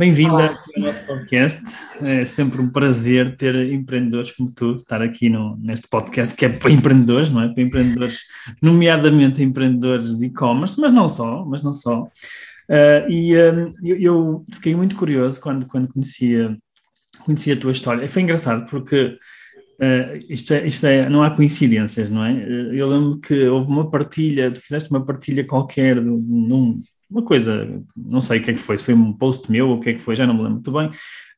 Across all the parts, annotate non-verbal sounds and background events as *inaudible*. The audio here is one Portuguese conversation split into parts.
bem-vinda ao nosso podcast. É sempre um prazer ter empreendedores como tu, estar aqui no, neste podcast que é para empreendedores, não é? Para empreendedores, nomeadamente empreendedores de e-commerce, mas não só, mas não só. Uh, e um, eu, eu, fiquei muito curioso quando, quando conhecia, conhecia a tua história. Foi engraçado porque uh, isto, é, isto é, não há coincidências, não é? Eu lembro que houve uma partilha, tu fizeste uma partilha qualquer num, uma coisa, não sei o que é que foi, se foi um post meu ou o que é que foi, já não me lembro muito bem.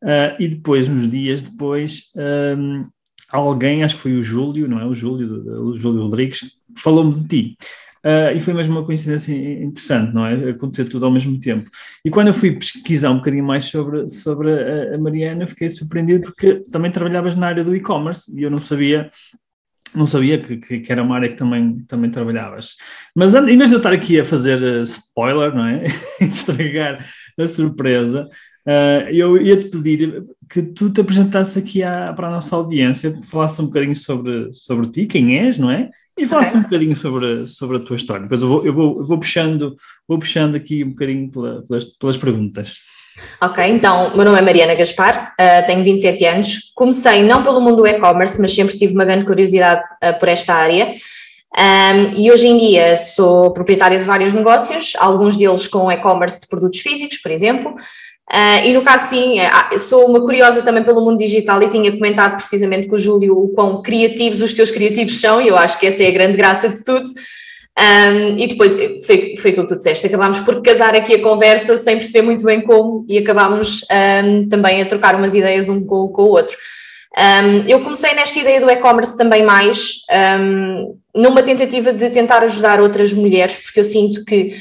Uh, e depois, uns dias depois, um, alguém, acho que foi o Júlio, não é? O Júlio, o Júlio Rodrigues, falou-me de ti. Uh, e foi mesmo uma coincidência interessante, não é? Acontecer tudo ao mesmo tempo. E quando eu fui pesquisar um bocadinho mais sobre, sobre a, a Mariana, fiquei surpreendido porque também trabalhavas na área do e-commerce e eu não sabia não sabia que, que, era uma área que também, também trabalhavas. Mas em vez de eu estar aqui a fazer uh, spoiler, não é? *laughs* Estragar a surpresa, uh, eu ia-te pedir que tu te apresentasses aqui à, para a nossa audiência, falasse um bocadinho sobre, sobre ti, quem és, não é? E falasse okay. um bocadinho sobre, sobre a tua história. Depois eu vou, eu vou, eu vou, puxando, vou puxando aqui um bocadinho pela, pelas, pelas perguntas. Ok, então, meu nome é Mariana Gaspar, uh, tenho 27 anos. Comecei não pelo mundo do e-commerce, mas sempre tive uma grande curiosidade uh, por esta área. Um, e hoje em dia sou proprietária de vários negócios, alguns deles com e-commerce de produtos físicos, por exemplo. Uh, e no caso, sim, sou uma curiosa também pelo mundo digital e tinha comentado precisamente com o Júlio o quão criativos os teus criativos são, e eu acho que essa é a grande graça de tudo. Um, e depois foi, foi aquilo que tu disseste, acabámos por casar aqui a conversa sem perceber muito bem como e acabámos um, também a trocar umas ideias um com, com o outro. Um, eu comecei nesta ideia do e-commerce também mais numa tentativa de tentar ajudar outras mulheres, porque eu sinto que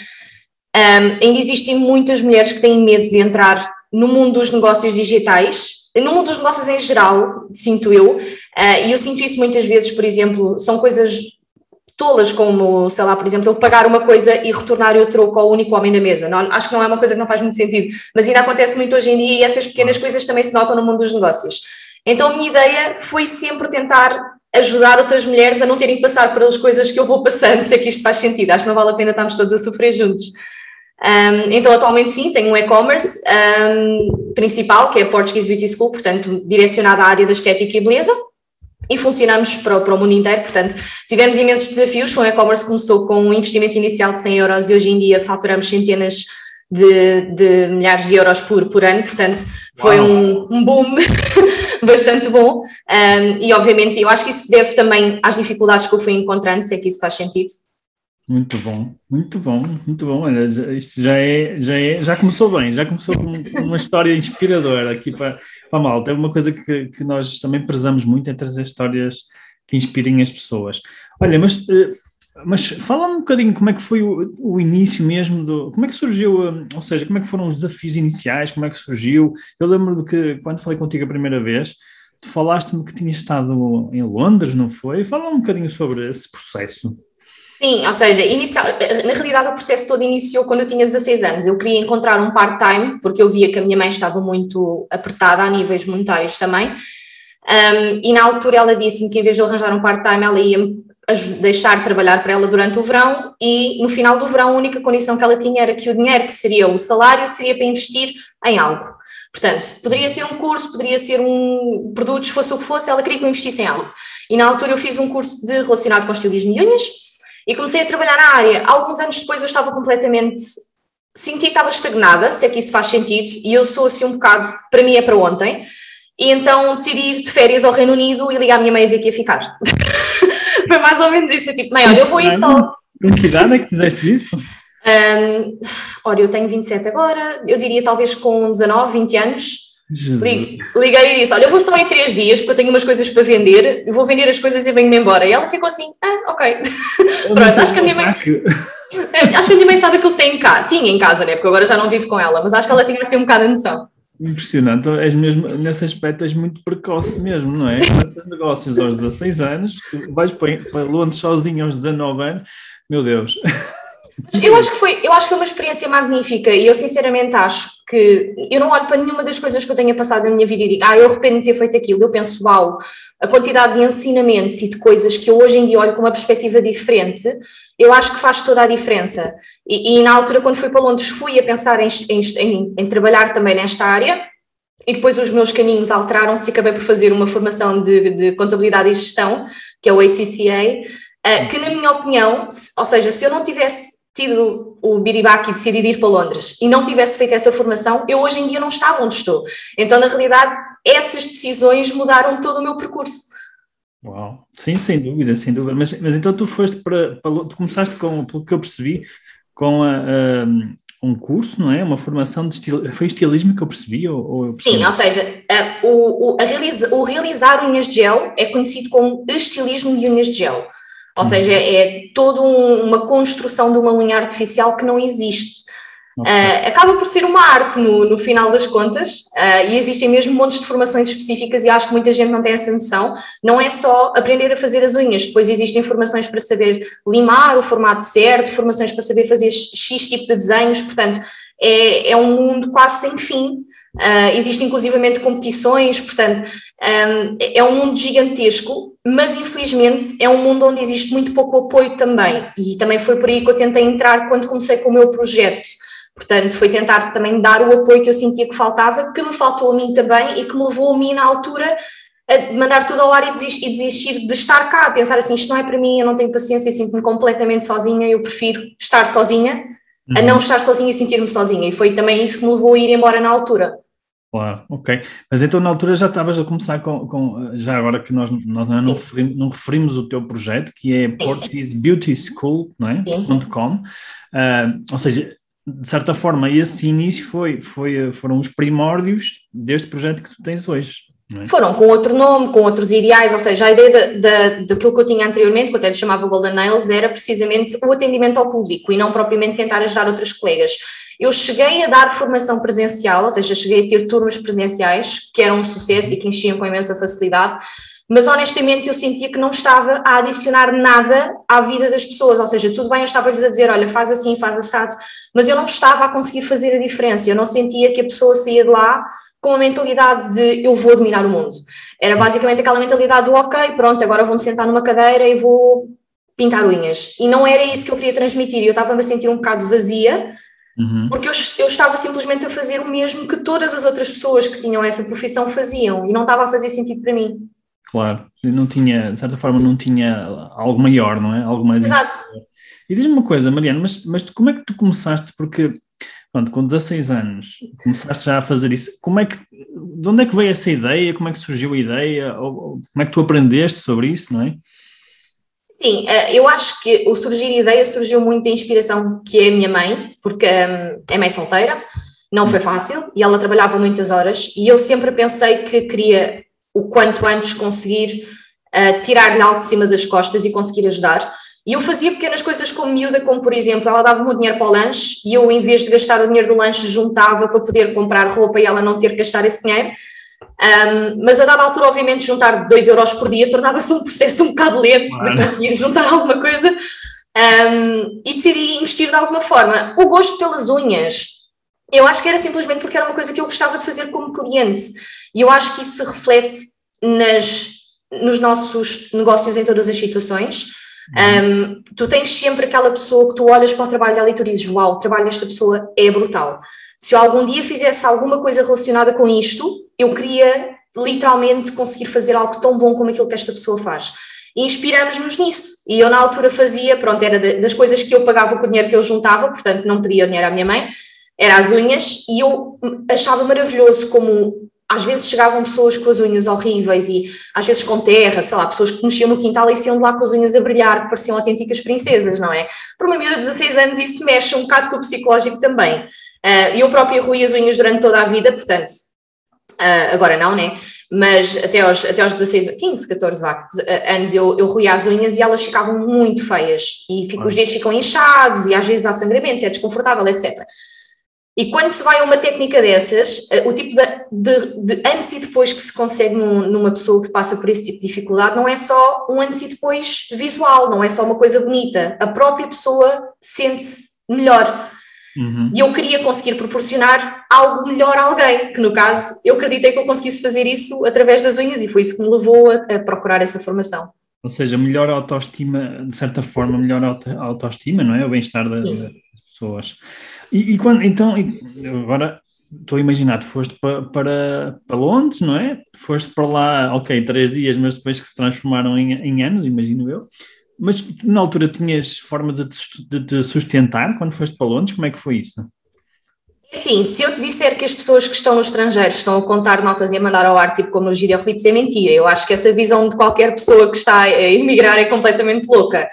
ainda existem muitas mulheres que têm medo de entrar no mundo dos negócios digitais no mundo dos negócios em geral, sinto eu, uh, e eu sinto isso muitas vezes, por exemplo, são coisas tolas como, sei lá, por exemplo, eu pagar uma coisa e retornar o troco ao único homem na mesa. Não, acho que não é uma coisa que não faz muito sentido, mas ainda acontece muito hoje em dia e essas pequenas coisas também se notam no mundo dos negócios. Então a minha ideia foi sempre tentar ajudar outras mulheres a não terem que passar pelas coisas que eu vou passando, *laughs* se é que isto faz sentido. Acho que não vale a pena estarmos todos a sofrer juntos. Um, então, atualmente sim, tenho um e-commerce um, principal, que é a Portuguese Beauty School, portanto, direcionado à área da estética e beleza e funcionamos para, para, o mundo inteiro, portanto, tivemos imensos desafios, um e-commerce começou com um investimento inicial de 100 euros e hoje em dia faturamos centenas de, de milhares de euros por, por ano, portanto, foi um, um, boom *laughs* bastante bom um, e obviamente eu acho que isso se deve também às dificuldades que eu fui encontrando, sei que isso faz sentido. Muito bom, muito bom, muito bom. Olha, isto já é, já é, já começou bem, já começou com uma história inspiradora aqui para, para a malta. É uma coisa que, que nós também prezamos muito é trazer histórias que inspirem as pessoas. Olha, mas, eh, mas fala um bocadinho como é que foi o, o início mesmo do. Como é que surgiu, eh, ou seja, como é que foram os desafios iniciais, como é que surgiu? Eu lembro que quando falei contigo a primeira vez, tu falaste-me que tinhas estado em Londres, não foi? Fala um bocadinho sobre esse processo. Sim, ou seja, inicial, na realidade o processo todo iniciou quando eu tinha 16 anos. Eu queria encontrar um part-time, porque eu via que a minha mãe estava muito apertada a níveis monetários também. Um, e na altura ela disse-me que em vez de eu arranjar um part-time, ela ia deixar de trabalhar para ela durante o verão e no final do verão a única condição que ela tinha era que o dinheiro que seria o salário seria para investir em algo. Portanto, poderia ser um curso, poderia ser um produtos, fosse o que fosse, ela queria que eu investisse em algo. E na altura eu fiz um curso de relacionado com estilismo e unhas, e comecei a trabalhar na área. Alguns anos depois eu estava completamente. Senti que estava estagnada, se é que isso faz sentido, e eu sou assim um bocado, para mim é para ontem, e então decidi ir de férias ao Reino Unido e ligar a minha mãe a dizer que ia ficar. *laughs* Foi mais ou menos isso. Eu tipo, mãe, olha, eu vou ir só. Com que idade é que fizeste isso? Um, olha, eu tenho 27 agora, eu diria talvez com 19, 20 anos. Liguei e disse: Olha, eu vou só em três dias porque eu tenho umas coisas para vender, eu vou vender as coisas e venho-me embora. E ela ficou assim: Ah, ok. *laughs* Pronto, acho que a minha mãe. É, acho que a minha mãe sabe que eu tenho cá. Tinha em casa, né? Porque agora já não vivo com ela, mas acho que ela tinha assim um bocado a noção. Impressionante, és mesmo, nesse aspecto és muito precoce mesmo, não é? Começas negócios aos 16 anos, vais para, para Londres sozinho aos 19 anos, meu Deus. Eu acho, que foi, eu acho que foi uma experiência magnífica e eu sinceramente acho que eu não olho para nenhuma das coisas que eu tenha passado na minha vida e digo, ah, eu arrependo de ter feito aquilo. Eu penso, uau, a quantidade de ensinamentos e de coisas que eu hoje em dia olho com uma perspectiva diferente, eu acho que faz toda a diferença. E, e na altura, quando fui para Londres, fui a pensar em, em, em trabalhar também nesta área. E depois os meus caminhos alteraram-se e acabei por fazer uma formação de, de contabilidade e gestão, que é o ACCA, uh, que na minha opinião, ou seja, se eu não tivesse tido o Biribaki e decidido ir para Londres e não tivesse feito essa formação, eu hoje em dia não estava onde estou. Então, na realidade, essas decisões mudaram todo o meu percurso. Uau, sim, sem dúvida, sem dúvida. Mas, mas então tu foste para, para tu começaste com, pelo que eu percebi, com a, a, um curso, não é? Uma formação de estil, foi estilismo que eu percebi? Ou, ou eu percebi? Sim, ou seja, a, o, o, realiza, o realizar unhas de gel é conhecido como estilismo de unhas de gel. Ou seja, é toda um, uma construção de uma unha artificial que não existe. Okay. Uh, acaba por ser uma arte no, no final das contas, uh, e existem mesmo montes de formações específicas, e acho que muita gente não tem essa noção. Não é só aprender a fazer as unhas, depois existem formações para saber limar o formato certo, formações para saber fazer X tipo de desenhos, portanto, é, é um mundo quase sem fim. Uh, existem inclusivamente competições, portanto, um, é um mundo gigantesco, mas infelizmente é um mundo onde existe muito pouco apoio também, e também foi por aí que eu tentei entrar quando comecei com o meu projeto. Portanto, foi tentar também dar o apoio que eu sentia que faltava, que me faltou a mim também e que me levou a mim na altura a mandar tudo ao ar e desistir, e desistir de estar cá, a pensar assim, isto não é para mim, eu não tenho paciência sinto-me completamente sozinha, eu prefiro estar sozinha uhum. a não estar sozinha e sentir-me sozinha. E foi também isso que me levou a ir embora na altura. Claro, ok. Mas então na altura já estavas a começar com, com já agora que nós, nós não, referimos, não referimos o teu projeto, que é Portuguese Beauty School, não é? .com. Uh, ou seja, de certa forma, esse início foi, foi, foram os primórdios deste projeto que tu tens hoje. É? Foram com outro nome, com outros ideais, ou seja, a ideia daquilo que eu tinha anteriormente, que até lhe chamava Golden Nails, era precisamente o atendimento ao público e não propriamente tentar ajudar outros colegas. Eu cheguei a dar formação presencial, ou seja, cheguei a ter turmas presenciais, que eram um sucesso e que enchiam com imensa facilidade, mas honestamente eu sentia que não estava a adicionar nada à vida das pessoas, ou seja, tudo bem, eu estava-lhes a dizer, olha, faz assim, faz assado, mas eu não estava a conseguir fazer a diferença, eu não sentia que a pessoa saía de lá com a mentalidade de eu vou dominar o mundo. Era basicamente aquela mentalidade do ok, pronto, agora vou-me sentar numa cadeira e vou pintar unhas. E não era isso que eu queria transmitir, eu estava-me a sentir um bocado vazia, uhum. porque eu, eu estava simplesmente a fazer o mesmo que todas as outras pessoas que tinham essa profissão faziam, e não estava a fazer sentido para mim. Claro, não tinha, de certa forma, não tinha algo maior, não é? Algo mais. Exato. E diz-me uma coisa, Mariana, mas, mas como é que tu começaste? Porque Pronto, com 16 anos, começaste já a fazer isso. Como é que, de onde é que veio essa ideia? Como é que surgiu a ideia? Ou, como é que tu aprendeste sobre isso, não é? Sim, eh, eu acho que o surgir ideia surgiu muito da inspiração que é a minha mãe, porque hum, é mãe solteira, não foi fácil e ela trabalhava muitas horas e eu sempre pensei que queria o quanto antes conseguir uh, tirar-lhe algo de cima das costas e conseguir ajudar. E eu fazia pequenas coisas como miúda, como por exemplo, ela dava-me o dinheiro para o lanche e eu, em vez de gastar o dinheiro do lanche, juntava para poder comprar roupa e ela não ter que gastar esse dinheiro. Um, mas a dada altura, obviamente, juntar 2 euros por dia tornava-se um processo um bocado lento de conseguir juntar alguma coisa um, e decidi investir de alguma forma. O gosto pelas unhas, eu acho que era simplesmente porque era uma coisa que eu gostava de fazer como cliente e eu acho que isso se reflete nas, nos nossos negócios em todas as situações. Um, tu tens sempre aquela pessoa que tu olhas para o trabalho dela e tu dizes: Uau, o trabalho desta pessoa é brutal. Se eu algum dia fizesse alguma coisa relacionada com isto, eu queria literalmente conseguir fazer algo tão bom como aquilo que esta pessoa faz. E inspiramos-nos nisso. E eu, na altura, fazia, pronto, era das coisas que eu pagava com o dinheiro que eu juntava, portanto, não pedia dinheiro à minha mãe, era as unhas, e eu achava maravilhoso como às vezes chegavam pessoas com as unhas horríveis e às vezes com terra, sei lá, pessoas que mexiam no quintal e iam de lá com as unhas a brilhar, que pareciam autênticas princesas, não é? Para uma miúda de 16 anos isso mexe um bocado com o psicológico também. Uh, eu própria rui as unhas durante toda a vida, portanto, uh, agora não, né? Mas até aos, até aos 16, 15, 14 vá, anos eu, eu ruía as unhas e elas ficavam muito feias e fico, os dedos ficam inchados e às vezes há sangramentos, é desconfortável, etc. E quando se vai a uma técnica dessas, eh, o tipo de, de, de antes e depois que se consegue num, numa pessoa que passa por esse tipo de dificuldade não é só um antes e depois visual, não é só uma coisa bonita. A própria pessoa sente-se melhor. Uhum. E eu queria conseguir proporcionar algo melhor a alguém, que no caso eu acreditei que eu conseguisse fazer isso através das unhas e foi isso que me levou a, a procurar essa formação. Ou seja, melhor autoestima, de certa forma, melhor autoestima, não é? O bem-estar das, pessoas. E, e quando, então, agora estou a imaginar, tu foste para, para, para Londres, não é? Foste para lá, ok, três dias, mas depois que se transformaram em, em anos, imagino eu. Mas na altura tinhas forma de te sustentar quando foste para Londres? Como é que foi isso? Sim, se eu te disser que as pessoas que estão no estrangeiro estão a contar notas e a mandar ao ar, tipo como nos videoclipes, é mentira. Eu acho que essa visão de qualquer pessoa que está a emigrar é completamente louca.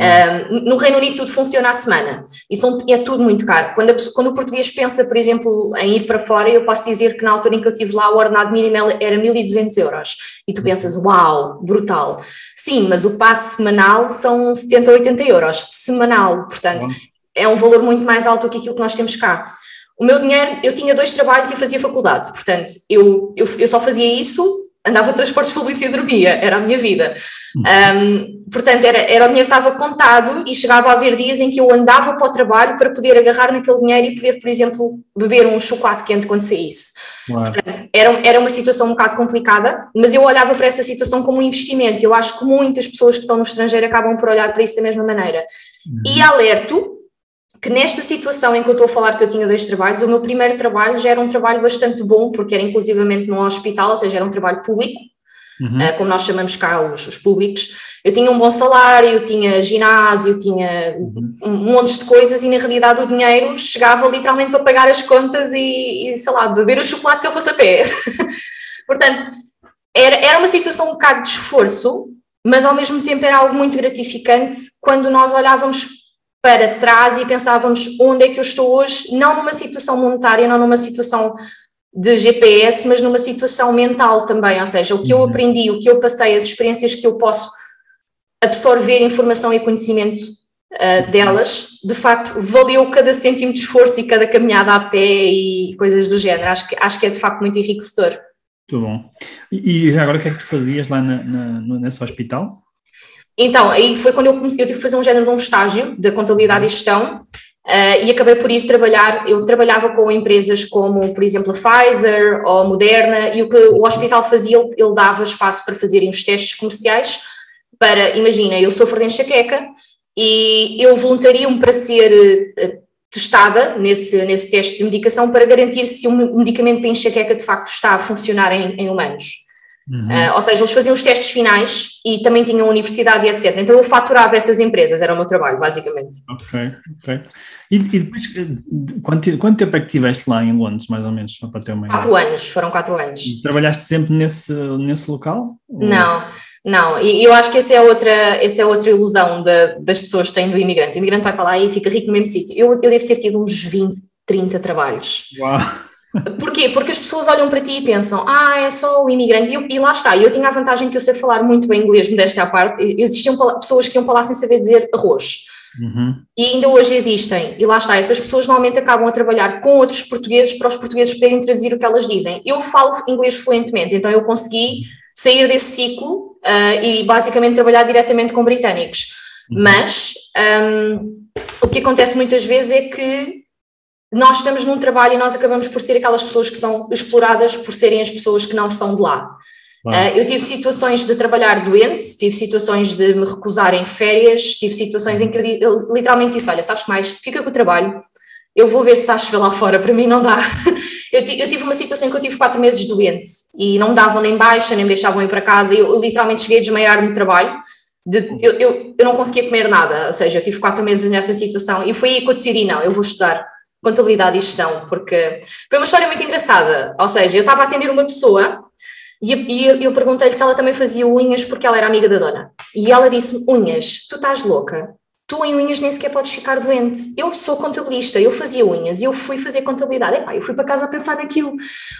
Um, no Reino Unido tudo funciona à semana, isso é tudo muito caro. Quando, a, quando, o português pensa, por exemplo, em ir para fora, eu posso dizer que na altura em que eu estive lá o ordenado mínimo era 1.200 euros. E tu pensas, uau, brutal. Sim, mas o passe semanal são 70 ou 80 euros, semanal, portanto, é um valor muito mais alto do que aquilo que nós temos cá. O meu dinheiro, eu tinha dois trabalhos e fazia faculdade, portanto, eu, eu, eu só fazia isso andava transportes públicos e dormia, era a minha vida. Um, portanto, era, era o dinheiro estava contado e chegava a haver dias em que eu andava para o trabalho para poder agarrar naquele dinheiro e poder, por exemplo, beber um chocolate quente quando saísse. Portanto, era, era uma situação um bocado complicada, mas eu olhava para essa situação como um investimento. Eu acho que muitas pessoas que estão no estrangeiro acabam por olhar para isso da mesma maneira. Uhum. E alerto que nesta situação em que eu estou a falar que eu tinha dois trabalhos, o meu primeiro trabalho já era um trabalho bastante bom, porque era inclusivamente num hospital, ou seja, era um trabalho público, uhum. uh, como nós chamamos cá os, os, públicos. Eu tinha um bom salário, tinha ginásio, tinha uhum. um monte de coisas e na realidade o dinheiro chegava literalmente para pagar as contas e, e sei lá, beber o chocolate se eu fosse a pé. *laughs* Portanto, era, era uma situação um bocado de esforço, mas ao mesmo tempo era algo muito gratificante quando nós olhávamos para trás e pensávamos onde é que eu estou hoje, não numa situação monetária, não numa situação de GPS, mas numa situação mental também, ou seja, o que eu uhum. aprendi, o que eu passei, as experiências que eu posso absorver informação e conhecimento uh, delas, de facto, valeu cada cêntimo de esforço e cada caminhada a pé e coisas do género. Acho que, acho que é de facto muito enriquecedor. Muito bom. E, e já agora o que é que tu fazias lá na, na, nesse hospital? Então, aí foi quando eu comecei, eu tive que fazer um género de um estágio de contabilidade e gestão, Uh, e acabei por ir trabalhar, eu trabalhava com empresas como, por exemplo, a Pfizer ou a Moderna, e o que o hospital fazia, ele, dava espaço para fazerem os testes comerciais, para, imagina, eu sofro de enxaqueca, e eu voluntario-me para ser uh, testada nesse, nesse teste de medicação para garantir se o medicamento para enxaqueca de facto está a funcionar em, em humanos. Uhum. Uh, ou seja, eles faziam os testes finais e também tinham universidade e etc. Então eu faturava essas empresas, era o meu trabalho, basicamente. Ok, ok. E, e depois, quanto, quanto tempo é que estiveste lá em Londres, mais ou menos, para ter uma ideia? Quatro anos, foram quatro anos. E trabalhaste sempre nesse, nesse local? Ou... Não, não, e eu acho que essa é outra, essa é outra ilusão de, das pessoas que têm do imigrante. O imigrante vai para lá e fica rico no mesmo sítio. Eu, eu devo ter tido uns 20, 30 trabalhos. Uau! Porquê? Porque as pessoas olham para ti e pensam, ah, é só o imigrante. E, eu, e lá está, eu tinha a vantagem que eu sei falar muito bem inglês, modéstia à parte. Existiam pessoas que iam para lá sem saber dizer arroz. Uhum. E ainda hoje existem. E lá está, essas pessoas normalmente acabam a trabalhar com outros portugueses para os portugueses poderem traduzir o que elas dizem. Eu falo inglês fluentemente, então eu consegui sair desse ciclo uh, e basicamente trabalhar diretamente com britânicos. Uhum. Mas um, o que acontece muitas vezes é que nós estamos num trabalho e nós acabamos por ser aquelas pessoas que são exploradas por serem as pessoas que não são de lá. Uh, eu tive situações de trabalhar doente, tive situações de me recusar em férias, tive situações em que eu literalmente disse: Olha, sabes que mais? Fica com o trabalho, eu vou ver se achas lá fora, para mim não dá. *laughs* eu, eu, tive uma situação em que eu tive quatro meses doente e não me davam nem baixa, nem me deixavam ir para casa, eu, eu literalmente cheguei a desmaiar no trabalho. De, eu, eu, eu não conseguia comer nada, ou seja, eu tive quatro meses nessa situação e foi aí que eu decidi: não, eu vou estudar contabilidade e gestão, porque foi uma história muito engraçada. Ou seja, eu estava a atender uma pessoa e, e eu perguntei-lhe se ela também fazia unhas porque ela era amiga da dona. E ela disse-me: Unhas, tu estás louca. Tu em unhas nem sequer podes ficar doente. Eu sou contabilista, eu fazia unhas e eu fui fazer contabilidade. Epá, eu fui para casa a pensar naquilo.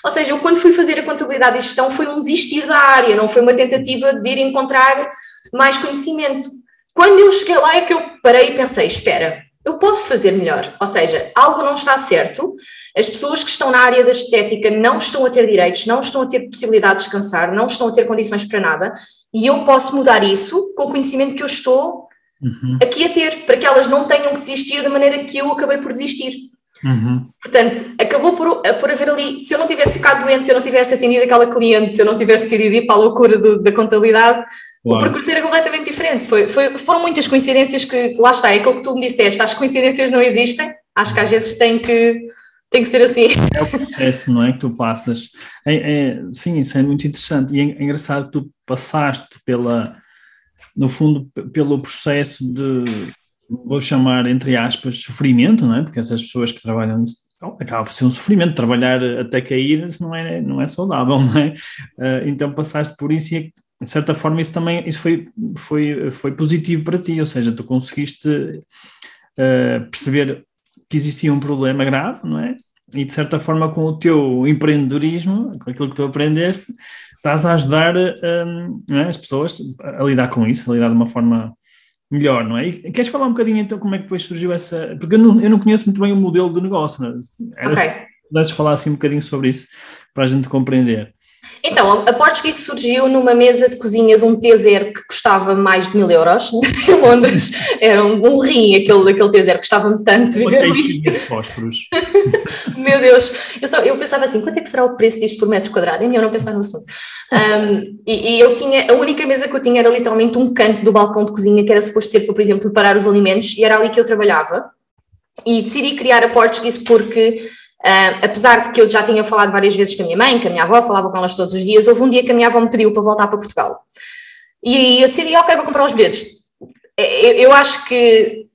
Ou seja, eu quando fui fazer a contabilidade e gestão foi um desistir da área, não foi uma tentativa de ir encontrar mais conhecimento. Quando eu cheguei lá é que eu parei e pensei: espera, eu posso fazer melhor. Ou seja, algo não está certo, as pessoas que estão na área da estética não estão a ter direitos, não estão a ter possibilidade de descansar, não estão a ter condições para nada, e eu posso mudar isso com o conhecimento que eu estou uhum. aqui a ter, para que elas não tenham que desistir da maneira que eu acabei por desistir. Uhum. Portanto, acabou por, por haver ali. Se eu não tivesse ficado doente, se eu não tivesse atendido aquela cliente, se eu não tivesse decidido ir para a loucura do, da contabilidade, Claro. O percurso era completamente diferente. Foi, foi, foram muitas coincidências que, lá está, é aquilo que tu me disseste, as coincidências não existem, acho que às vezes tem que, tem que ser assim. É o processo, não é? Que tu passas. É, é, sim, isso é muito interessante. E é, é engraçado que tu passaste pela, no fundo, pelo processo de, vou chamar, entre aspas, sofrimento, não é? Porque essas pessoas que trabalham acaba por ser um sofrimento, trabalhar até cair não é, não é saudável, não é? Uh, então passaste por isso e de certa forma isso também isso foi, foi, foi positivo para ti, ou seja, tu conseguiste uh, perceber que existia um problema grave, não é? E de certa forma com o teu empreendedorismo, com aquilo que tu aprendeste, estás a ajudar um, é? as pessoas a lidar com isso, a lidar de uma forma melhor, não é? E queres falar um bocadinho então como é que depois surgiu essa... Porque eu não, eu não conheço muito bem o modelo do negócio, não é? Ok. Podes falar assim um bocadinho sobre isso para a gente compreender. Então, a Português surgiu numa mesa de cozinha de um T0 que custava mais de mil euros *laughs* em Londres. Era um, rim aquele, aquele T0, custava-me tanto viver ali. de fósforos. *laughs* Meu Deus, eu, só, eu pensava assim, quanto é que será o preço disto por metro quadrado? É melhor não pensar no assunto. Um, e, e, eu tinha, a única mesa que eu tinha era literalmente um canto do balcão de cozinha que era suposto ser para, por exemplo, preparar os alimentos e era ali que eu trabalhava. E decidi criar a Português porque Uh, apesar de que eu já tinha falado várias vezes com a minha mãe, com a minha avó, falava com elas todos os dias, houve um dia que a minha avó me pediu para voltar para Portugal. E eu decidi, ok, vou comprar os bilhetes. É, eu, eu acho que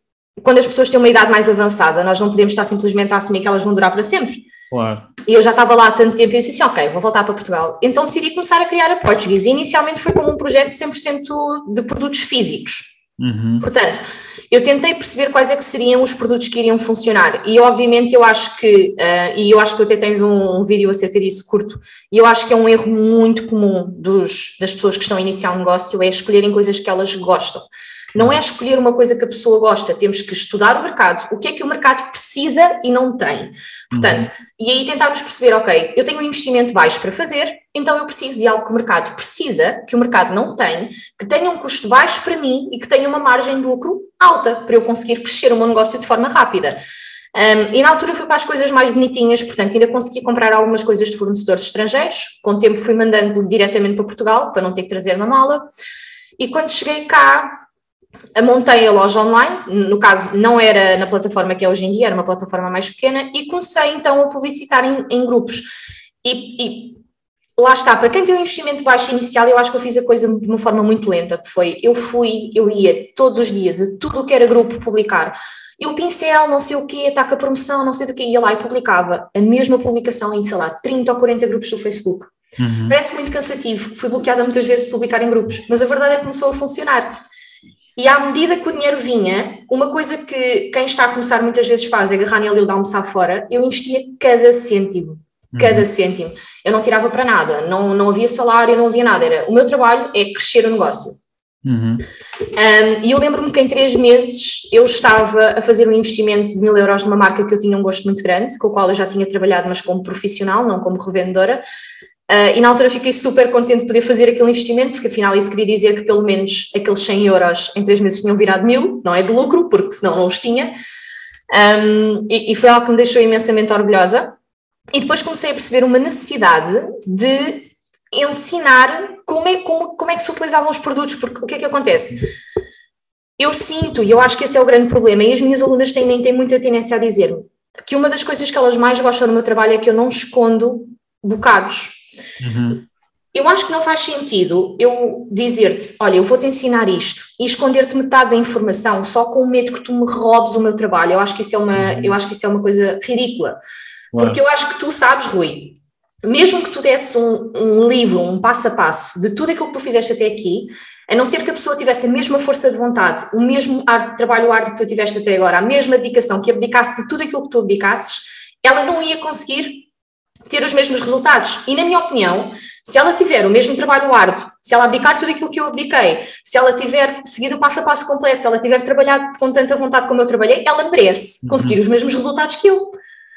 quando as pessoas têm uma idade mais avançada, nós não podemos estar simplesmente a assumir que elas vão durar para sempre. Claro. E eu já estava lá há tanto tempo e eu disse assim, ok, vou voltar para Portugal. Então decidi começar a criar a Portuguese. E inicialmente foi como um projeto de 100% de produtos físicos. Uhum. Portanto, eu tentei perceber quais é que seriam os produtos que iriam funcionar e obviamente eu acho que, uh, e eu acho que até tens um, um, vídeo acerca disso curto, e eu acho que é um erro muito comum dos, das pessoas que estão a iniciar um negócio, é escolherem coisas que elas gostam. Não é escolher uma coisa que a pessoa gosta, temos que estudar o mercado, o que é que o mercado precisa e não tem. Portanto, uhum. e aí tentarmos perceber, ok, eu tenho um investimento baixo para fazer, então eu preciso de algo que o mercado precisa, que o mercado não tem, que tenha um custo baixo para mim e que tenha uma margem de lucro alta, para eu conseguir crescer o meu negócio de forma rápida. Um, e na altura eu fui para as coisas mais bonitinhas, portanto ainda consegui comprar algumas coisas de fornecedores estrangeiros, com o tempo fui mandando diretamente para Portugal, para não ter que trazer na mala, e quando cheguei cá montei a loja online, no caso não era na plataforma que é hoje em dia, era uma plataforma mais pequena, e comecei então a publicitar em, em grupos. E, e, lá está, para quem tem um investimento baixo inicial, eu acho que eu fiz a coisa de uma forma muito lenta, que foi, eu fui, eu ia todos os dias a tudo o que era grupo publicar, e o pincel, não sei o quê, está com a promoção, não sei do que, ia lá e publicava a mesma publicação em, sei lá, 30 ou 40 grupos do Facebook. Uhum. Parece muito cansativo, fui bloqueada muitas vezes por publicar em grupos, mas a verdade é que começou a funcionar. E à medida que o dinheiro vinha, uma coisa que quem está a começar muitas vezes faz é agarrar nele e almoçar fora, eu investia cada cêntimo. Cada uhum. cêntimo. Eu não tirava para nada, não, não havia salário, não havia nada. Era o meu trabalho é crescer o negócio. Uhum. Um, e eu lembro-me que em três meses eu estava a fazer um investimento de mil euros numa marca que eu tinha um gosto muito grande, com a qual eu já tinha trabalhado, mas como profissional, não como revendedora. Uh, e na altura fiquei super contente de poder fazer aquele investimento, porque afinal isso queria dizer que pelo menos aqueles 100 euros em três meses tinham virado mil, não é de lucro, porque senão não os tinha. Um, e, e, foi algo que me deixou imensamente orgulhosa. E depois comecei a perceber uma necessidade de ensinar como é, como, como é que se utilizavam os produtos, porque o que é que acontece? Eu sinto, e eu acho que esse é o grande problema, e as minhas alunas têm, têm muita tendência a dizer-me que uma das coisas que elas mais gostam no meu trabalho é que eu não escondo bocados Uhum. Eu acho que não faz sentido eu dizer-te, olha, eu vou-te ensinar isto e esconder-te metade da informação só com o medo que tu me roubes o meu trabalho. Eu acho que isso é uma, uhum. eu acho que isso é uma coisa ridícula. Porque eu acho que tu sabes, Rui, mesmo que tu desse um, um, livro, um passo a passo de tudo aquilo que tu fizeste até aqui, a não ser que a pessoa tivesse a mesma força de vontade, o mesmo trabalho árduo que tu tiveste até agora, a mesma dedicação, que abdicasse de tudo aquilo que tu abdicasses, ela não ia conseguir ter os mesmos resultados. E, na minha opinião, se ela tiver o mesmo trabalho árduo, se ela abdicar tudo aquilo que eu abdiquei, se ela tiver seguido o passo a passo completo, se ela tiver trabalhado com tanta vontade como eu trabalhei, ela merece uhum. conseguir os mesmos resultados que eu.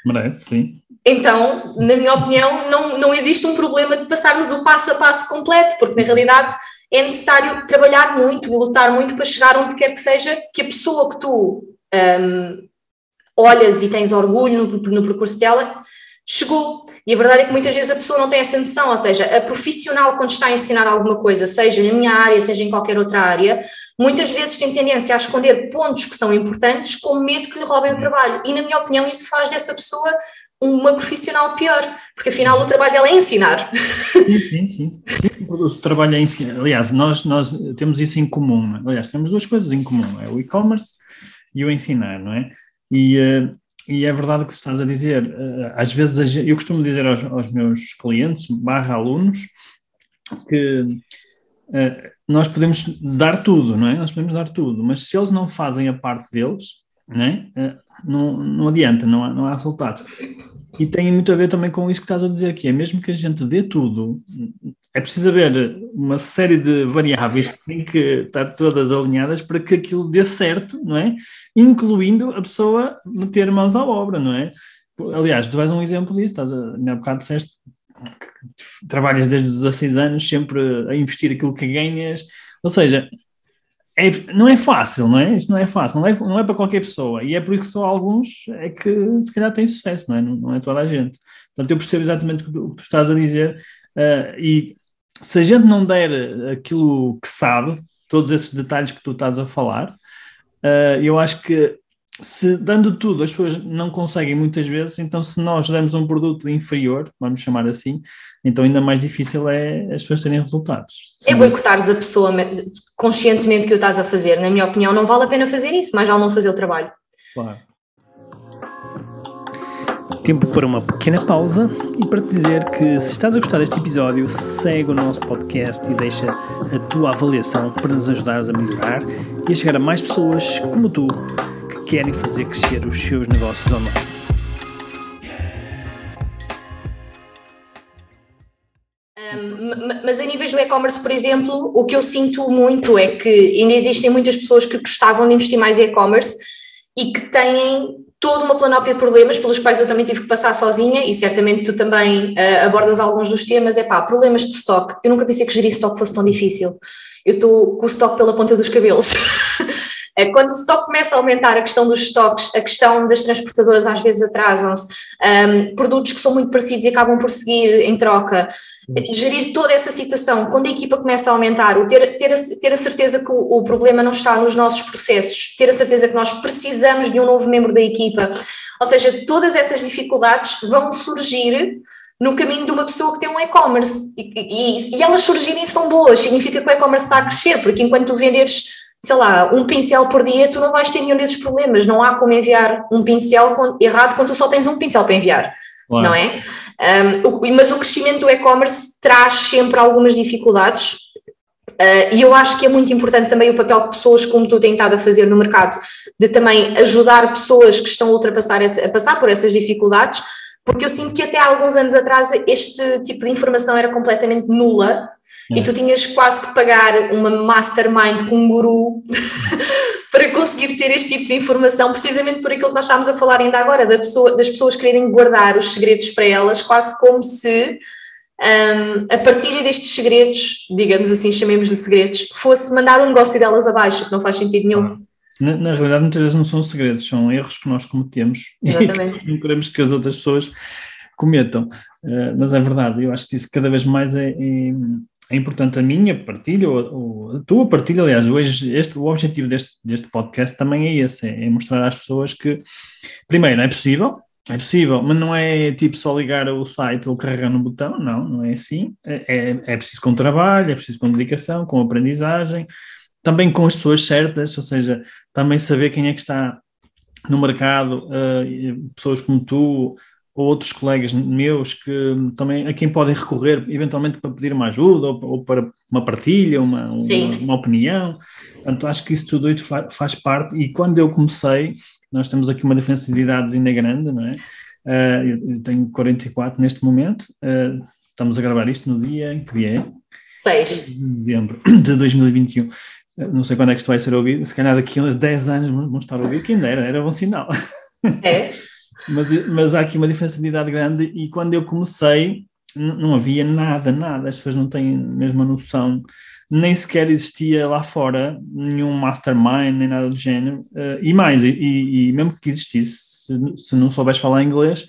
Merece, sim. Então, na minha opinião, não, não existe um problema de passarmos o passo a passo completo, porque na realidade é necessário trabalhar muito e lutar muito para chegar onde quer que seja que a pessoa que tu um, olhas e tens orgulho no, no percurso dela chegou. E a verdade é que muitas vezes a pessoa não tem essa noção, ou seja, a profissional quando está a ensinar alguma coisa, seja na minha área, seja em qualquer outra área, muitas vezes tem tendência a esconder pontos que são importantes com medo que lhe roubem o trabalho. E na minha opinião isso faz dessa pessoa uma profissional pior, porque afinal o trabalho dela é ensinar. Sim, sim, sim. sim o trabalho é ensinar. Aliás, nós, nós temos isso em comum. Aliás, temos duas coisas em comum, é o e-commerce e o ensinar, não é? E, uh, e é verdade o que estás a dizer. Uh, às vezes, eu costumo dizer aos, aos meus clientes, barra alunos, que uh, nós podemos dar tudo, não é? Nós podemos dar tudo, mas se eles não fazem a parte deles, não, é? não, não adianta, não há, não há resultado. E tem muito a ver também com isso que estás a dizer aqui, é mesmo que a gente dê tudo, é preciso haver uma série de variáveis que têm que estar todas alinhadas para que aquilo dê certo, não é? Incluindo a pessoa meter mãos à obra, não é? Aliás, tu vais um exemplo disso, estás a, há bocado disseste que trabalhas desde os 16 anos sempre a investir aquilo que ganhas, ou seja, é, não é fácil, não é? Isto não é fácil, não é, não é para qualquer pessoa, e é por isso que só alguns é que se calhar têm sucesso, não é? Não, não é toda a gente. Portanto, eu percebo exatamente o que tu, estás a dizer, uh, e se a gente não der aquilo que sabe, todos esses detalhes que tu estás a falar, uh, eu acho que se dando tudo as pessoas não conseguem muitas vezes, então se nós damos um produto inferior, vamos chamar assim, então ainda mais difícil é as pessoas terem resultados. É boicotares a pessoa conscientemente que o estás a fazer. Na minha opinião, não vale a pena fazer isso, mas já não fazer o trabalho. Claro. Tempo para uma pequena pausa e para te dizer que se estás a gostar deste episódio, segue o nosso podcast e deixa a tua avaliação para nos ajudares a melhorar e a chegar a mais pessoas como tu querem fazer crescer os seus negócios online. Mas a níveis do e-commerce, por exemplo, o que eu sinto muito é que ainda existem muitas pessoas que gostavam de investir mais em e-commerce e que têm toda uma planóplia de problemas pelos quais eu também tive que passar sozinha e certamente tu também uh, abordas alguns dos temas, é pá, problemas de stock. Eu nunca pensei que gerir stock fosse tão difícil. Eu estou com o stock pela ponta dos cabelos. *laughs* É quando o stock começa a aumentar, a questão dos stocks, a questão das transportadoras às vezes atrasam-se, um, produtos que são muito parecidos e acabam por seguir em troca, gerir toda essa situação, quando a equipa começa a aumentar, o ter, ter, a, ter a certeza que o, o, problema não está nos nossos processos, ter a certeza que nós precisamos de um novo membro da equipa, ou seja, todas essas dificuldades vão surgir no caminho de uma pessoa que tem um e-commerce. E, e, e, elas surgirem são boas, significa que o e-commerce está a crescer, porque enquanto tu venderes, sei lá, um pincel por dia, tu não vais ter nenhum desses problemas, não há como enviar um pincel errado quando tu só tens um pincel para enviar, não é? Um, mas o crescimento do e-commerce traz sempre algumas dificuldades. Uh, e eu acho que é muito importante também o papel que pessoas como tu têm estado a fazer no mercado, de também ajudar pessoas que estão a ultrapassar, essa, a passar por essas dificuldades, porque eu sinto que até há alguns anos atrás este tipo de informação era completamente nula e tu tinhas quase que pagar uma mastermind com um guru *laughs* para conseguir ter este tipo de informação, precisamente por aquilo que nós estávamos a falar ainda agora, da pessoa, das pessoas quererem guardar os segredos para elas, quase como se um, a partilha destes segredos, digamos assim, chamemos-lhe segredos, fosse mandar um negócio delas abaixo, que não faz sentido nenhum. Na, na, realidade, muitas vezes não são segredos, são erros que nós cometemos *laughs* Exatamente. e não queremos que as outras pessoas cometam. Uh, mas é verdade, eu acho que isso cada vez mais é, é, é importante a minha partilha, ou, ou, a tua partilha, aliás, hoje este, o objetivo deste, deste podcast também é esse, é, é mostrar às pessoas que, primeiro, é possível, é possível, mas não é tipo só ligar o site ou carregar no botão, não, não é assim, é, é, é preciso com trabalho, é preciso com dedicação, com aprendizagem, também com as pessoas certas, ou seja, também saber quem é que está no mercado, uh, pessoas como tu, ou outros colegas meus que também a quem podem recorrer eventualmente para pedir uma ajuda ou, ou para uma partilha, uma, uma, uma, opinião. Portanto, acho que isso tudo faz, parte. E quando eu comecei, nós temos aqui uma diferença de idades ainda grande, não é? Uh, eu tenho 44 neste momento. Uh, estamos a gravar isto no dia em que dia é? 6 de dezembro de 2021. Não sei quando é que isto vai ser ouvido, se calhar daqui a uns 10 anos vão estar a ouvir, que ainda era, era bom sinal. É. *laughs* mas, mas há aqui uma diferença de idade grande e quando eu comecei não havia nada, nada, as pessoas não têm mesmo a noção, nem sequer existia lá fora nenhum mastermind, nem nada do género, uh, e mais, e, e, mesmo que existisse, se, se não soubes falar inglês,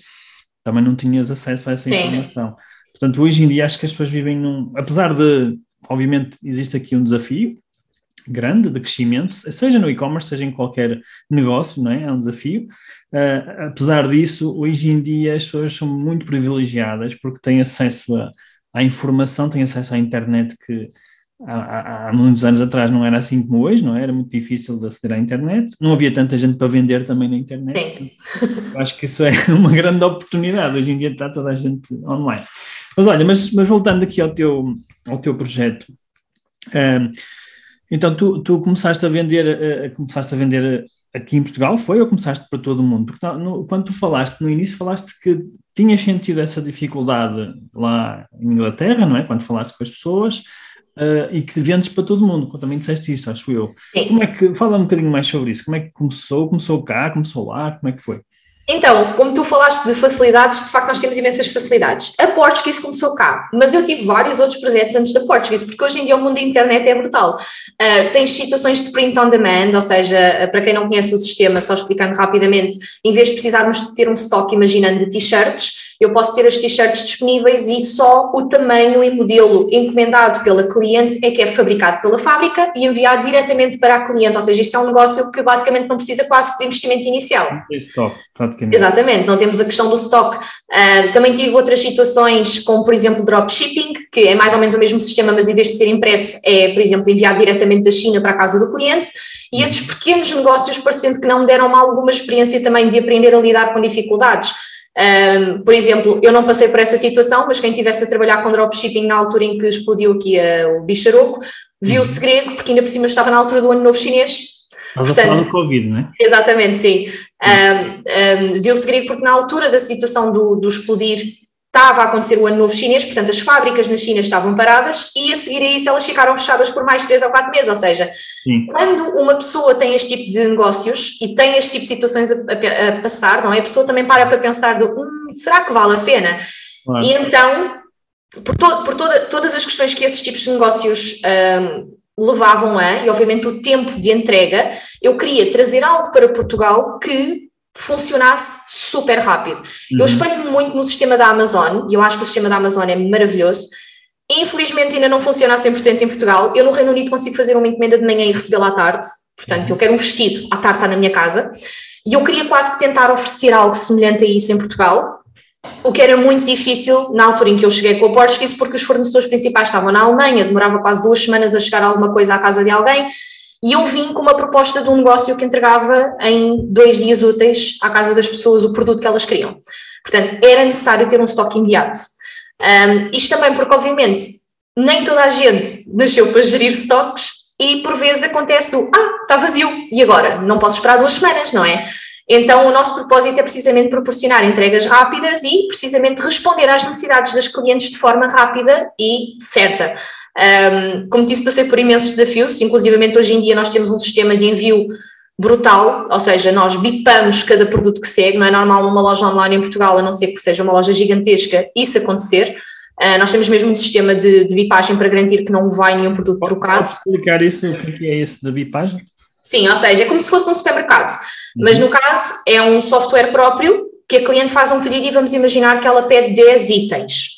também não tinhas acesso a essa Sim. informação. Portanto, hoje em dia acho que as pessoas vivem num. Apesar de, obviamente, existe aqui um desafio grande de crescimento, seja no e-commerce, seja em qualquer negócio, não é? É um desafio. Uh, apesar disso, hoje em dia as pessoas são muito privilegiadas porque têm acesso a, à informação, têm acesso à internet que há, há, muitos anos atrás não era assim como hoje, não é? Era muito difícil de aceder à internet, não havia tanta gente para vender também na internet. Acho que isso é *laughs* uma grande oportunidade. Hoje em dia está toda a gente online. Mas olha, mas, mas voltando aqui ao teu, ao teu projeto, um, então tu, tu começaste a vender, uh, começaste a vender aqui em Portugal, foi ou começaste para todo o mundo? Porque no, quando tu falaste no início, falaste que tinhas sentido essa dificuldade lá em Inglaterra, não é? Quando falaste com as pessoas, uh, e que vendes para todo o mundo, também disseste isto, acho eu. Sim. Como é que, fala um bocadinho mais sobre isso, como é que começou, começou cá, começou lá, como é que foi? Então, como tu falaste de facilidades, de facto nós temos imensas facilidades. A Portuguese começou cá, mas eu tive vários outros projetos antes da Portuguese, porque hoje em dia o mundo da internet é brutal. Uh, tens situações de print on demand, ou seja, para quem não conhece o sistema, só explicando rapidamente, em vez de precisarmos de ter um estoque, imaginando, de t-shirts, eu posso ter as t-shirts disponíveis e só o tamanho e modelo encomendado pela cliente é que é fabricado pela fábrica e enviado diretamente para a cliente, ou seja, isto é um negócio que basicamente não precisa quase de investimento inicial. Estoque, praticamente. Exatamente, não temos a questão do estoque. Uh, também tive outras situações, como por exemplo dropshipping, que é mais ou menos o mesmo sistema, mas em vez de ser impresso, é, por exemplo, enviado diretamente da China para a casa do cliente, e esses pequenos negócios, parecendo que não me deram alguma experiência também de aprender a lidar com dificuldades. Um, por exemplo, eu não passei por essa situação, mas quem tivesse a trabalhar com dropshipping na altura em que explodiu aqui uh, o bicharoco, viu-se uhum. grego, porque ainda por cima estava na altura do ano novo chinês. Estás Portanto, a falar do Covid, não é? Exatamente, sim. Um, um, viu-se grego porque na altura da situação do, do explodir estava a acontecer o ano novo chinês, portanto as fábricas na China estavam paradas e a seguir a isso elas ficaram fechadas por mais três ou quatro meses, ou seja, Sim. quando uma pessoa tem este tipo de negócios e tem este tipo de situações a, a, a passar, não é? A pessoa também para para pensar do, hum, será que vale a pena? Claro. E então, por, to, por toda, todas as questões que esses tipos de negócios um, levavam a, e obviamente o tempo de entrega, eu queria trazer algo para Portugal que funcionasse super rápido. Uhum. Eu espanho-me muito no sistema da Amazon, e eu acho que o sistema da Amazon é maravilhoso. Infelizmente ainda não funciona a 100% em Portugal. Eu no Reino Unido consigo fazer uma encomenda de manhã e recebê-la à tarde. Portanto, eu quero um vestido, à tarde está na minha casa. E eu queria quase que tentar oferecer algo semelhante a isso em Portugal, o que era muito difícil na altura em que eu cheguei com o Portuguese, porque os fornecedores principais estavam na Alemanha, demorava quase duas semanas a chegar alguma coisa à casa de alguém, e eu vim com uma proposta de um negócio que entregava em dois dias úteis à casa das pessoas o produto que elas queriam. Portanto, era necessário ter um estoque imediato. Um, isto também porque, obviamente, nem toda a gente nasceu para gerir estoques e por vezes acontece do, ah, está vazio, e agora? Não posso esperar duas semanas, não é? Então, o nosso propósito é precisamente proporcionar entregas rápidas e precisamente responder às necessidades das clientes de forma rápida e certa. Um, como disse, passei por imensos desafios, inclusivamente hoje em dia nós temos um sistema de envio brutal, ou seja, nós bipamos cada produto que segue, não é normal numa loja online em Portugal, a não ser que seja uma loja gigantesca, isso acontecer. Uh, nós temos mesmo um sistema de, de, bipagem para garantir que não vai nenhum produto Pode, trocado. Pode explicar isso, o que é esse da bipagem? Sim, ou seja, é como se fosse um supermercado, uhum. mas no caso é um software próprio que a cliente faz um pedido e vamos imaginar que ela pede 10 itens.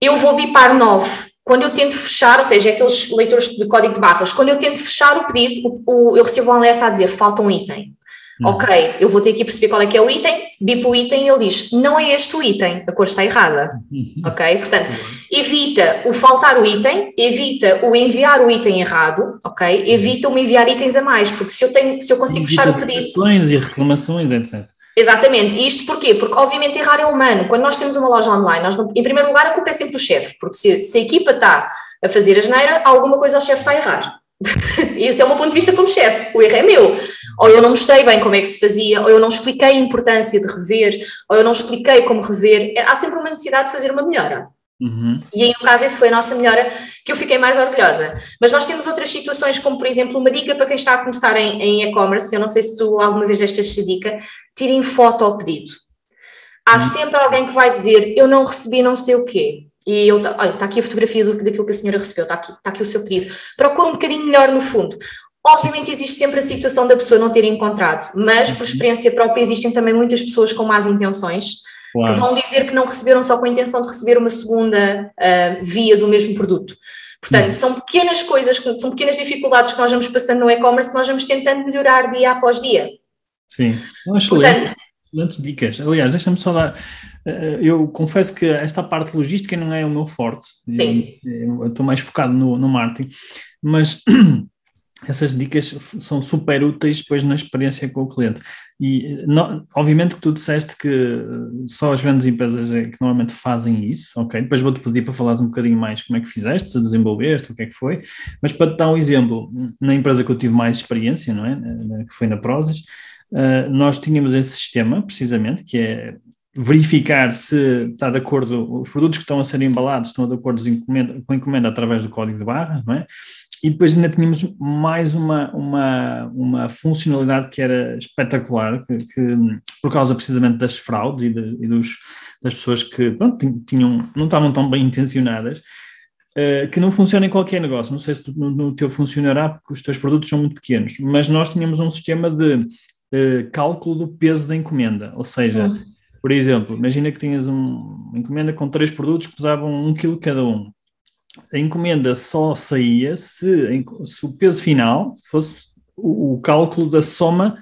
Eu vou bipar 9 quando eu tento fechar, ou seja, aqueles leitores de código de barras, quando eu tento fechar o pedido, o, o, eu recebo um alerta a dizer falta um item. Uhum. Ok, eu vou ter que perceber qual é que é o item, bipo o item e ele diz, não é este o item, a cor está errada. Uhum. Ok? Portanto, evita o faltar o item, evita o enviar o item errado, ok? Evita o enviar itens a mais, porque se eu, tenho, se eu consigo evita fechar o pedido... e reclamações, etc. Exatamente. E isto porquê? Porque, obviamente, errar é humano. Quando nós temos uma loja online, nós em primeiro lugar, a culpa é sempre do chefe, porque se, se, a equipa está a fazer a geneira, alguma coisa o chefe está a errar. *laughs* Esse é o meu ponto de vista como chefe, o erro é meu. Ou eu não mostrei bem como é que se fazia, ou eu não expliquei a importância de rever, ou eu não expliquei como rever. Há sempre uma necessidade de fazer uma melhora. Uhum. E aí, no caso, essa foi a nossa melhora que eu fiquei mais orgulhosa. Mas nós temos outras situações, como por exemplo, uma dica para quem está a começar em e-commerce. Eu não sei se tu alguma vez deste esta dica: tirem foto ao pedido. Há uhum. sempre alguém que vai dizer: Eu não recebi não sei o quê. E eu, olha, está aqui a fotografia do, daquilo que a senhora recebeu, está aqui, está aqui o seu pedido. Procura um bocadinho melhor no fundo. Obviamente existe sempre a situação da pessoa não ter encontrado, mas por uhum. experiência própria existem também muitas pessoas com más intenções claro. que vão dizer que não receberam só com a intenção de receber uma segunda uh, via do mesmo produto. Portanto, uhum. são pequenas coisas, são pequenas dificuldades que nós vamos passando no e-commerce que nós vamos tentando melhorar dia após dia. Sim, excelente. Excelentes dicas. Aliás, deixa-me só dar. Eh, eu confesso que esta parte logística não é o meu forte. Sim. Eu, estou mais focado no, no marketing, mas *clears throat* essas dicas são super úteis depois na experiência com o cliente. E obviamente que tu disseste que só as grandes empresas é que normalmente fazem isso, ok? Depois vou-te pedir para falares um bocadinho mais como é que fizeste, se desenvolveste, o que é que foi, mas para te dar um exemplo, na empresa que eu tive mais experiência, não é? Que foi na Prozis, uh, nós tínhamos esse sistema, precisamente, que é verificar se está de acordo, os produtos que estão a ser embalados estão de acordo com a encomenda através do código de barras, não é? E depois ainda tínhamos mais uma, uma, uma funcionalidade que era espetacular, que, que por causa precisamente das fraudes e, de, e dos, das pessoas que pronto, tinham, não estavam tão bem intencionadas, uh, que não funciona em qualquer negócio. Não sei se no, no, teu funcionará, porque os teus produtos são muito pequenos, mas nós tínhamos um sistema de uh, cálculo do peso da encomenda, ou seja, uhum. por exemplo, imagina que tinhas um, uma encomenda com três produtos que pesavam um quilo cada um a encomenda só saía se, se o peso final fosse o, o, cálculo da soma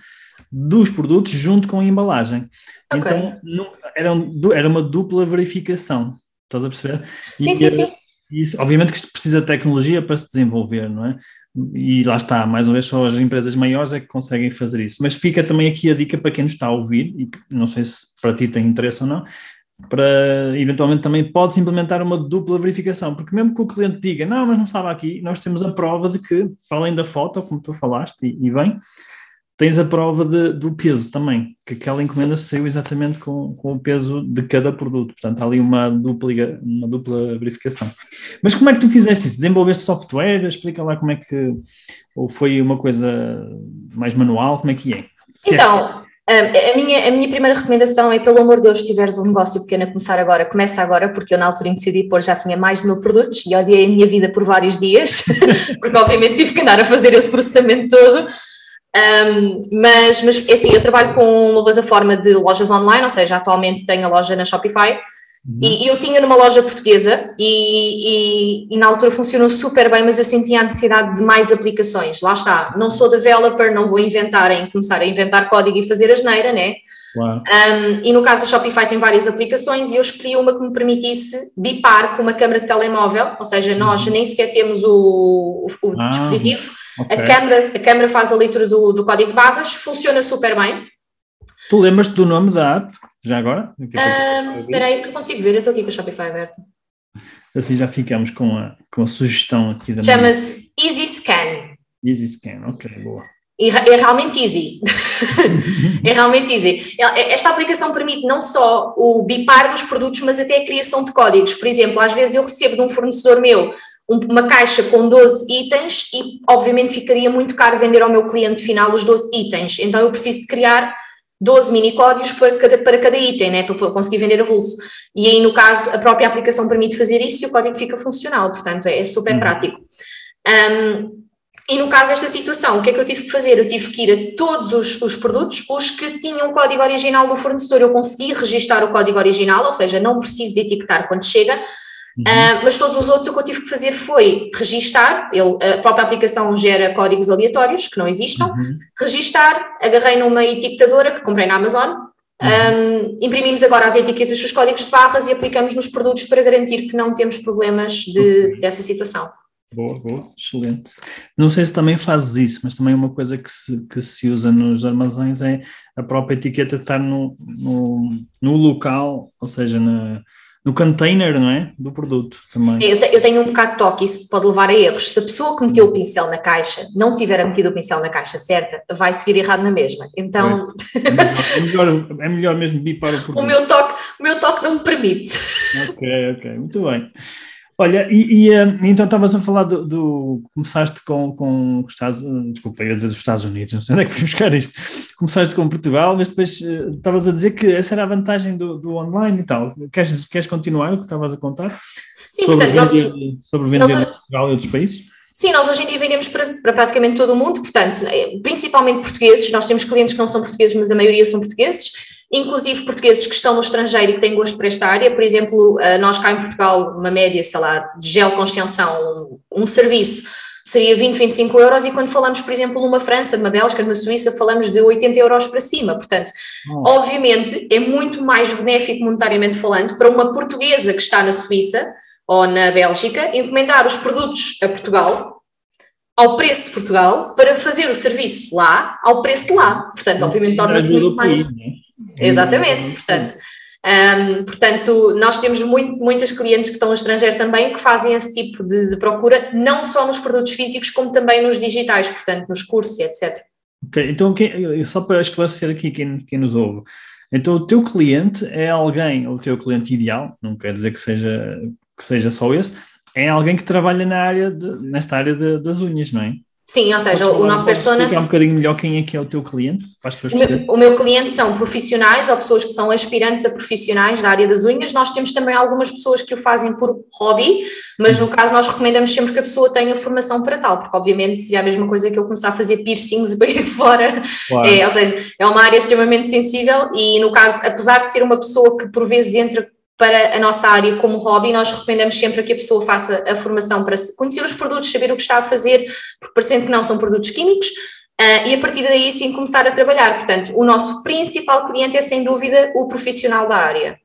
dos produtos junto com a embalagem. Okay. Então não, era, era uma dupla verificação. Estás a perceber? Sim, e, sim, sim. Isso, obviamente que isto precisa de tecnologia para se desenvolver, não é? E lá está, mais uma vez, só as empresas maiores é que conseguem fazer isso. Mas fica também aqui a dica para quem nos está a ouvir, e não sei se para ti tem interesse ou não, para eventualmente também podes implementar uma dupla verificação, porque mesmo que o cliente diga, não, mas não estava aqui, nós temos a prova de que, além da foto, como tu falaste, e, e bem, tens a prova de, do peso também, que aquela encomenda saiu exatamente com, com o peso de cada produto, portanto há ali uma dupla, uma dupla verificação. Mas como é que tu fizeste isso? Desenvolveste software? Explica lá como é que, ou foi uma coisa mais manual, como é que é? Então, a, minha, a minha primeira recomendação é, pelo amor de Deus, se tiveres um negócio pequeno a começar agora, começa agora, porque eu na altura em que decidi pôr já tinha mais de mil produtos e odiei a minha vida por vários dias, *laughs* porque obviamente tive que andar a fazer esse processamento todo. Um, mas, mas, é assim, eu trabalho com uma plataforma de lojas online, ou seja, atualmente tenho a loja na Shopify, Uhum. E, eu tinha numa loja portuguesa e, e, e, na altura funcionou super bem, mas eu sentia a necessidade de mais aplicações. Lá está, não sou developer, não vou inventar em começar a inventar código e fazer a geneira, né? Claro. Um, e no caso a Shopify tem várias aplicações e eu escolhi uma que me permitisse bipar com uma câmera de telemóvel, ou seja, nós uhum. nem sequer temos o, o, o ah, dispositivo, okay. a, câmera, a câmera faz a leitura do, do código de barras, funciona super bem. Tu lembras-te do nome da app? Já agora? Espera aí, porque consigo ver, eu estou aqui com a Shopify aberta. Assim já ficamos com a, com a sugestão aqui da Chama-se Easy Scan. Easy Scan, ok, boa. E *laughs* é realmente easy. é realmente easy. Esta aplicação permite não só o bipar dos produtos, mas até a criação de códigos. Por exemplo, às vezes eu recebo de um fornecedor meu uma caixa com 12 itens e, obviamente, ficaria muito caro vender ao meu cliente final os 12 itens. Então, eu preciso de criar 12 mini códigos para cada, para cada item, né, para conseguir vender avulso. E aí, no caso, a própria aplicação permite fazer isso e o código fica funcional, portanto, é, é super uhum. prático. Um, e no caso desta situação, o que é que eu tive que fazer? Eu tive que ir a todos os, os produtos, os que tinham o código original do fornecedor, eu consegui registar o código original, ou seja, não preciso de etiquetar quando chega, Uhum. Uh, mas todos os outros o que eu tive que fazer foi registar, ele, a própria aplicação gera códigos aleatórios que não existam, uhum. registar, agarrei numa etiquetadora que comprei na Amazon, uhum. um, imprimimos agora as etiquetas dos códigos de barras e aplicamos nos produtos para garantir que não temos problemas de, dessa situação. Boa, boa, excelente. Não sei se também fazes isso, mas também uma coisa que se, que se usa nos armazéns é a própria etiqueta estar no, no, no local, ou seja, na, no container, não é? Do produto também. Eu, te, eu, tenho um bocado de toque, isso pode levar a erros. Se a pessoa que meteu o pincel na caixa não tiver metido o pincel na caixa certa, vai seguir errado na mesma. Então. É, melhor, é melhor mesmo bipar o *laughs* produto. o, meu toque, o meu toque não me permite. Ok, ok, muito bem. Olha, e, e eh, então estavas a falar do, do, Começaste com, com os Estados Desculpa, ia dizer dos Estados Unidos, não sei onde é que fui buscar isto. Começaste com Portugal, mas depois eh, estavas a dizer que essa era a vantagem do, do online e tal. Queres, queres continuar o que estavas a contar? Sim, sobre portanto, vender, nós, sobre vender nós, Portugal e outros países? Sim, nós hoje em dia vendemos para, para, praticamente todo o mundo, portanto, eh, principalmente portugueses. Nós temos clientes que não são portugueses, mas a maioria são portugueses inclusive portugueses que estão no estrangeiro e que têm gosto por esta área. Por exemplo, eh, nós cá em Portugal, uma média, sei lá, de gel com extensão, um serviço, seria 20, 25 euros, e quando falamos, por exemplo, numa França, numa Bélgica, numa Suíça, falamos de 80 euros para cima. Portanto, oh. obviamente, é muito mais benéfico monetariamente falando para uma portuguesa que está na Suíça ou na Bélgica encomendar os produtos a Portugal ao preço de Portugal para fazer o serviço lá ao preço de lá. Portanto, obviamente, torna-se muito mais. Né? Exatamente, portanto. Um, portanto, nós temos muito, muitas clientes que estão no estrangeiro também que fazem esse tipo de, de, procura, não só nos produtos físicos, como também nos digitais, portanto, nos cursos, etc. Ok, então quem, só para esclarecer aqui quem, quem nos ouve, então o teu cliente é alguém, ou o teu cliente ideal, não quer dizer que seja, que seja só esse, é alguém que trabalha na área de, nesta área de, das unhas, não é? Sim, ou seja, o, o nosso persona. explicar um bocadinho melhor quem é que é o teu cliente, o meu, o meu cliente são profissionais ou pessoas que são aspirantes a profissionais da área das unhas. Nós temos também algumas pessoas que o fazem por hobby, mas no caso nós recomendamos sempre que a pessoa tenha formação para tal, porque obviamente seria a mesma coisa que eu começar a fazer piercings *laughs* e por fora. Claro. É, ou seja, é uma área extremamente sensível e no caso, apesar de ser uma pessoa que por vezes entra para a nossa área como hobby, nós recomendamos sempre que a pessoa faça a formação para conhecer os produtos, saber o que está a fazer, porque parecendo que não são produtos químicos, uh, e a partir daí sim começar a trabalhar. Portanto, o nosso principal cliente é sem dúvida o profissional da área.